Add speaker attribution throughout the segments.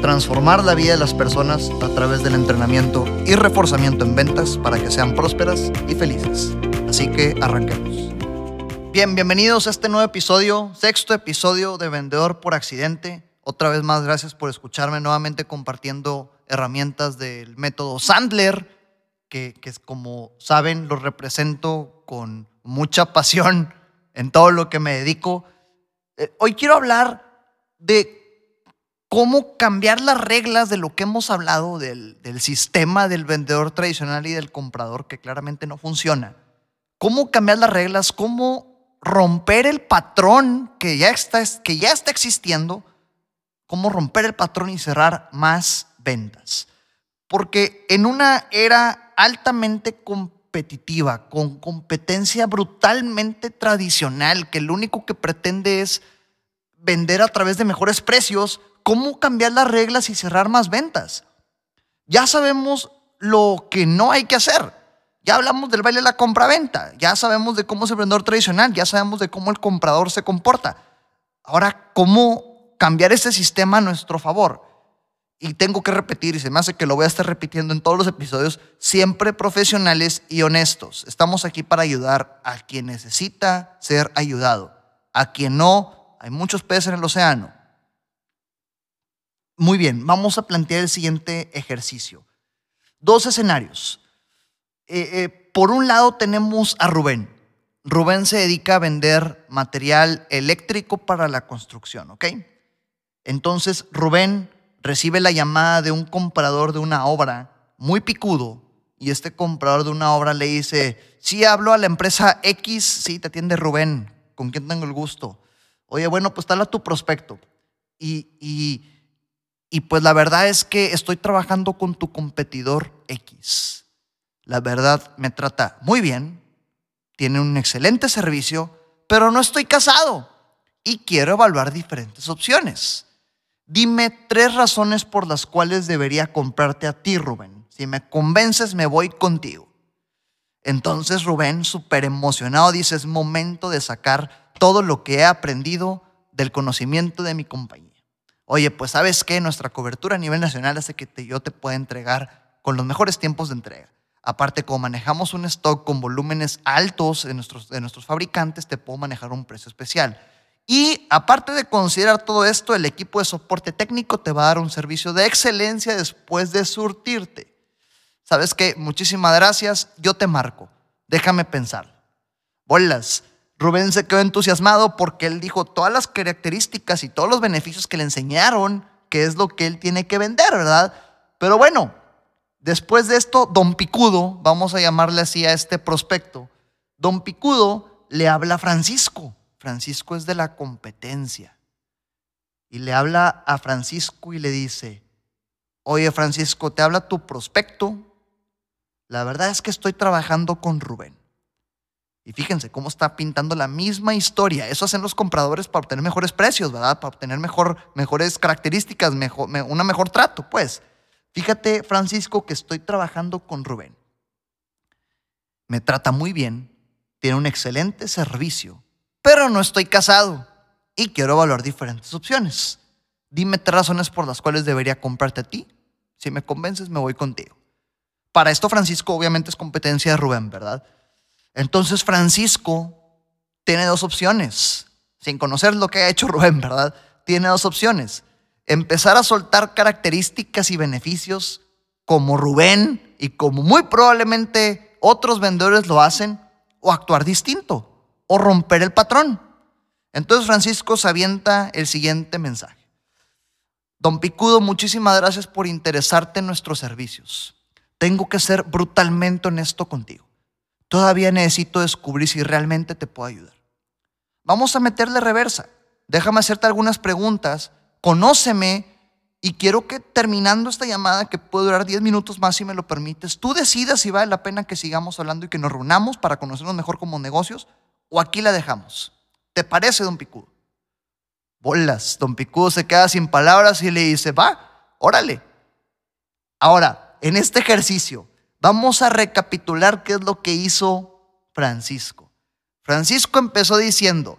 Speaker 1: transformar la vida de las personas a través del entrenamiento y reforzamiento en ventas para que sean prósperas y felices. Así que arranquemos. Bien, bienvenidos a este nuevo episodio, sexto episodio de Vendedor por Accidente. Otra vez más, gracias por escucharme nuevamente compartiendo herramientas del método Sandler, que, que como saben lo represento con mucha pasión en todo lo que me dedico. Eh, hoy quiero hablar de cómo cambiar las reglas de lo que hemos hablado del, sistema del vendedor tradicional y del comprador que claramente no funciona. Cómo cambiar las reglas, cómo romper el patrón que ya está, que ya está existiendo, cómo romper el patrón y cerrar más ventas. Porque en una era altamente competitiva, con competencia brutalmente tradicional, que lo único que pretende es vender a través de mejores precios, cómo cambiar las reglas y cerrar más ventas. Ya sabemos lo que no hay que hacer. Ya hablamos del baile de la compra-venta. Ya sabemos de cómo es el vendedor tradicional. Ya sabemos de cómo el comprador se comporta. Ahora, ¿cómo cambiar ese sistema a nuestro favor? Y tengo que repetir, y se me hace que lo voy a estar repitiendo en todos los episodios, siempre profesionales y honestos. Estamos aquí para ayudar a quien necesita ser ayudado. A quien no, hay muchos peces en el océano. Muy bien, vamos a plantear el siguiente ejercicio. Dos escenarios. Eh, eh, por un lado tenemos a Rubén. Rubén se dedica a vender material eléctrico para la construcción, ¿ok? Entonces Rubén recibe la llamada de un comprador de una obra muy picudo y este comprador de una obra le dice, sí, hablo a la empresa X, sí, te atiende Rubén, con quien tengo el gusto. Oye, bueno, pues tal a tu prospecto. Y, y y pues la verdad es que estoy trabajando con tu competidor X. La verdad me trata muy bien, tiene un excelente servicio, pero no estoy casado y quiero evaluar diferentes opciones. Dime tres razones por las cuales debería comprarte a ti, Rubén. Si me convences, me voy contigo. Entonces Rubén, súper emocionado, dice, es momento de sacar todo lo que he aprendido del conocimiento de mi compañía. Oye, pues sabes que nuestra cobertura a nivel nacional hace que yo te pueda entregar con los mejores tiempos de entrega. Aparte, como manejamos un stock con volúmenes altos de nuestros, de nuestros fabricantes, te puedo manejar un precio especial. Y aparte de considerar todo esto, el equipo de soporte técnico te va a dar un servicio de excelencia después de surtirte. ¿Sabes qué? Muchísimas gracias. Yo te marco. Déjame pensar. Bolas. Rubén se quedó entusiasmado porque él dijo todas las características y todos los beneficios que le enseñaron, que es lo que él tiene que vender, ¿verdad? Pero bueno, después de esto, don Picudo, vamos a llamarle así a este prospecto, don Picudo le habla a Francisco. Francisco es de la competencia. Y le habla a Francisco y le dice, oye Francisco, te habla tu prospecto. La verdad es que estoy trabajando con Rubén. Y fíjense cómo está pintando la misma historia. Eso hacen los compradores para obtener mejores precios, ¿verdad? Para obtener mejor, mejores características, mejor, una mejor trato, pues. Fíjate, Francisco, que estoy trabajando con Rubén. Me trata muy bien, tiene un excelente servicio, pero no estoy casado y quiero evaluar diferentes opciones. Dime tres razones por las cuales debería comprarte a ti. Si me convences, me voy contigo. Para esto, Francisco, obviamente es competencia de Rubén, ¿verdad? Entonces Francisco tiene dos opciones, sin conocer lo que ha hecho Rubén, ¿verdad? Tiene dos opciones. Empezar a soltar características y beneficios como Rubén y como muy probablemente otros vendedores lo hacen, o actuar distinto, o romper el patrón. Entonces Francisco se avienta el siguiente mensaje. Don Picudo, muchísimas gracias por interesarte en nuestros servicios. Tengo que ser brutalmente honesto contigo. Todavía necesito descubrir si realmente te puedo ayudar. Vamos a meterle reversa. Déjame hacerte algunas preguntas. Conóceme y quiero que terminando esta llamada, que puede durar 10 minutos más si me lo permites, tú decidas si vale la pena que sigamos hablando y que nos reunamos para conocernos mejor como negocios o aquí la dejamos. ¿Te parece, don Picudo? Bolas, don Picudo se queda sin palabras y le dice, va, órale. Ahora, en este ejercicio, vamos a recapitular qué es lo que hizo Francisco. Francisco empezó diciendo,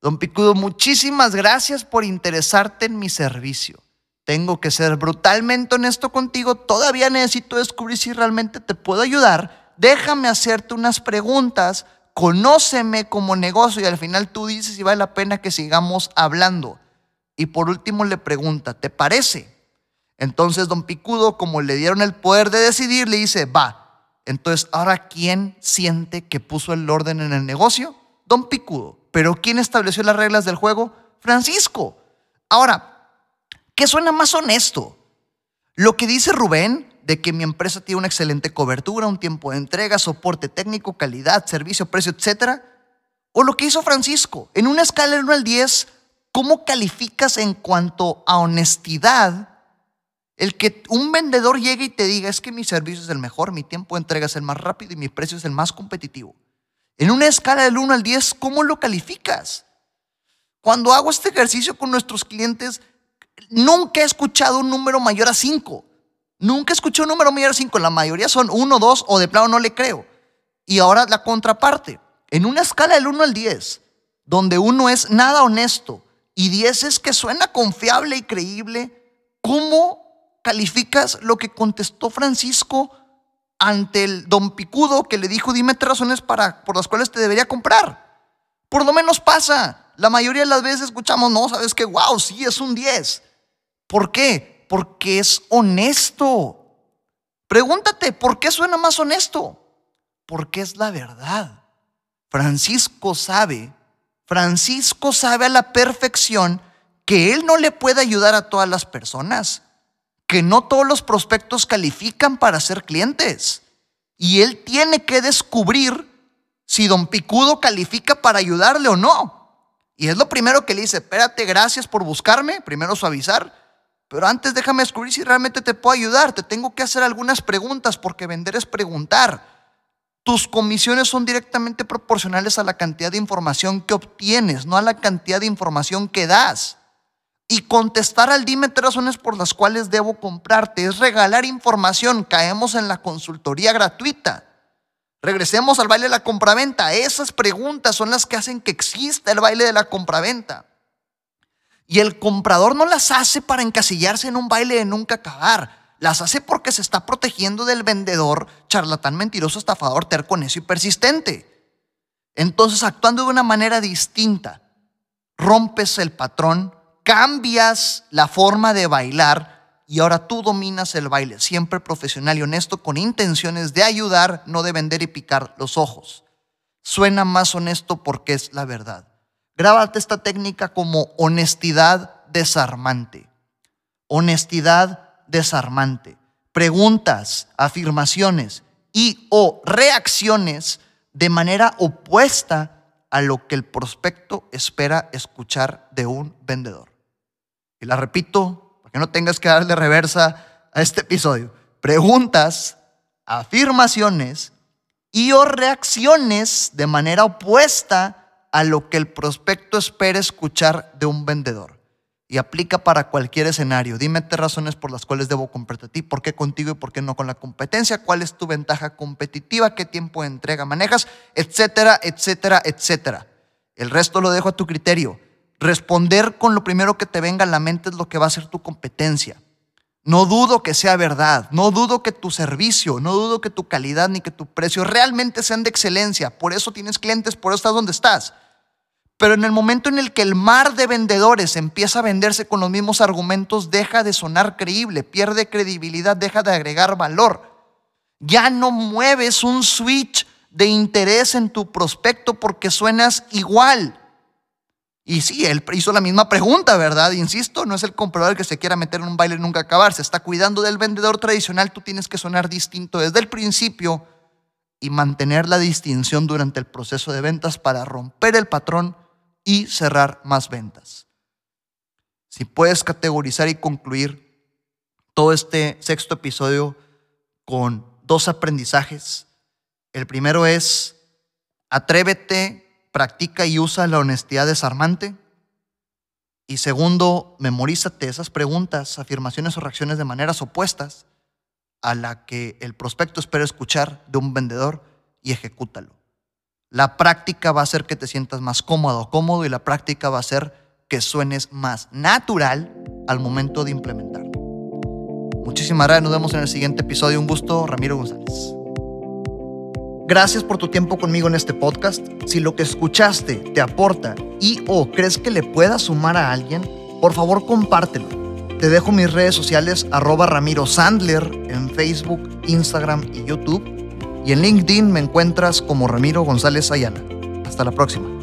Speaker 1: don Picudo, muchísimas gracias por interesarte en mi servicio. Tengo que ser brutalmente honesto contigo. Todavía necesito descubrir si realmente te puedo ayudar. Déjame hacerte unas preguntas. Conóceme como negocio y al final tú dices si vale la pena que sigamos hablando. Y por último le pregunta, ¿te parece? Entonces don Picudo, como le dieron el poder de decidir, le dice, va. Entonces, ahora, ¿quién siente que puso el orden en el negocio? Don Picudo. Pero ¿quién estableció las reglas del juego? Francisco. Ahora, ¿Qué suena más honesto? Lo que dice Rubén de que mi empresa tiene una excelente cobertura, un tiempo de entrega, soporte técnico, calidad, servicio, precio, etcétera. O lo que hizo Francisco. En una escala de 1 al 10, ¿cómo calificas en cuanto a honestidad el que un vendedor llegue y te diga es que mi servicio es el mejor, mi tiempo de entrega es el más rápido y mi precio es el más competitivo? En una escala del 1 al 10, ¿cómo lo calificas? Cuando hago este ejercicio con nuestros clientes, nunca he escuchado un número mayor a 5. Nunca he escuchado un número mayor a 5. La mayoría son 1, 2 o de plano no le creo. Y ahora la contraparte. En una escala del 1 al 10, donde 1 es nada honesto y 10 es que suena confiable y creíble, ¿cómo calificas lo que contestó Francisco ante el don Picudo que le dijo, dime tres razones para, por las cuales te debería comprar? Por lo menos pasa. La mayoría de las veces escuchamos, no, sabes que, wow, sí, es un 10. ¿Por qué? Porque es honesto. Pregúntate, ¿por qué suena más honesto? Porque es la verdad. Francisco sabe, Francisco sabe a la perfección que él no le puede ayudar a todas las personas, que no todos los prospectos califican para ser clientes. Y él tiene que descubrir si don Picudo califica para ayudarle o no. Y es lo primero que le dice, espérate, gracias por buscarme, primero suavizar, pero antes déjame descubrir si realmente te puedo ayudar. Te tengo que hacer algunas preguntas porque vender es preguntar. Tus comisiones son directamente proporcionales a la cantidad de información que obtienes, no a la cantidad de información que das. Y contestar al dime tres razones por las cuales debo comprarte es regalar información. Caemos en la consultoría gratuita. Regresemos al baile de la compraventa. Esas preguntas son las que hacen que exista el baile de la compraventa. Y el comprador no las hace para encasillarse en un baile de nunca acabar. Las hace porque se está protegiendo del vendedor, charlatán, mentiroso, estafador, terco, necio y persistente. Entonces, actuando de una manera distinta, rompes el patrón, cambias la forma de bailar y ahora tú dominas el baile, siempre profesional y honesto, con intenciones de ayudar, no de vender y picar los ojos. Suena más honesto porque es la verdad. Grábate esta técnica como honestidad desarmante. Honestidad desarmante. Preguntas, afirmaciones y o reacciones de manera opuesta a lo que el prospecto espera escuchar de un vendedor. Y la repito, para que no tengas que darle reversa a este episodio. Preguntas, afirmaciones y o reacciones de manera opuesta a lo que el prospecto espera escuchar de un vendedor. Y aplica para cualquier escenario. Dime tres razones por las cuales debo comprarte a ti, por qué contigo y por qué no con la competencia, cuál es tu ventaja competitiva, qué tiempo de entrega manejas, etcétera, etcétera, etcétera. El resto lo dejo a tu criterio. Responder con lo primero que te venga a la mente es lo que va a ser tu competencia. No dudo que sea verdad, no dudo que tu servicio, no dudo que tu calidad ni que tu precio realmente sean de excelencia. Por eso tienes clientes, por eso estás donde estás. Pero en el momento en el que el mar de vendedores empieza a venderse con los mismos argumentos, deja de sonar creíble, pierde credibilidad, deja de agregar valor. Ya no mueves un switch de interés en tu prospecto porque suenas igual. Y sí, él hizo la misma pregunta, ¿verdad? Insisto, no es el comprador que se quiera meter en un baile y nunca acabar. Se está cuidando del vendedor tradicional. Tú tienes que sonar distinto desde el principio y mantener la distinción durante el proceso de ventas para romper el patrón y cerrar más ventas. Si puedes categorizar y concluir todo este sexto episodio con dos aprendizajes. El primero es, atrévete, practica y usa la honestidad desarmante. Y segundo, memorízate esas preguntas, afirmaciones o reacciones de maneras opuestas a la que el prospecto espera escuchar de un vendedor y ejecútalo. La práctica va a hacer que te sientas más cómodo cómodo y la práctica va a hacer que suenes más natural al momento de implementarlo. Muchísimas gracias, nos vemos en el siguiente episodio. Un gusto, Ramiro González. Gracias por tu tiempo conmigo en este podcast. Si lo que escuchaste te aporta y o crees que le pueda sumar a alguien, por favor compártelo. Te dejo mis redes sociales arroba Ramiro Sandler en Facebook, Instagram y YouTube. Y en LinkedIn me encuentras como Ramiro González Ayala. Hasta la próxima.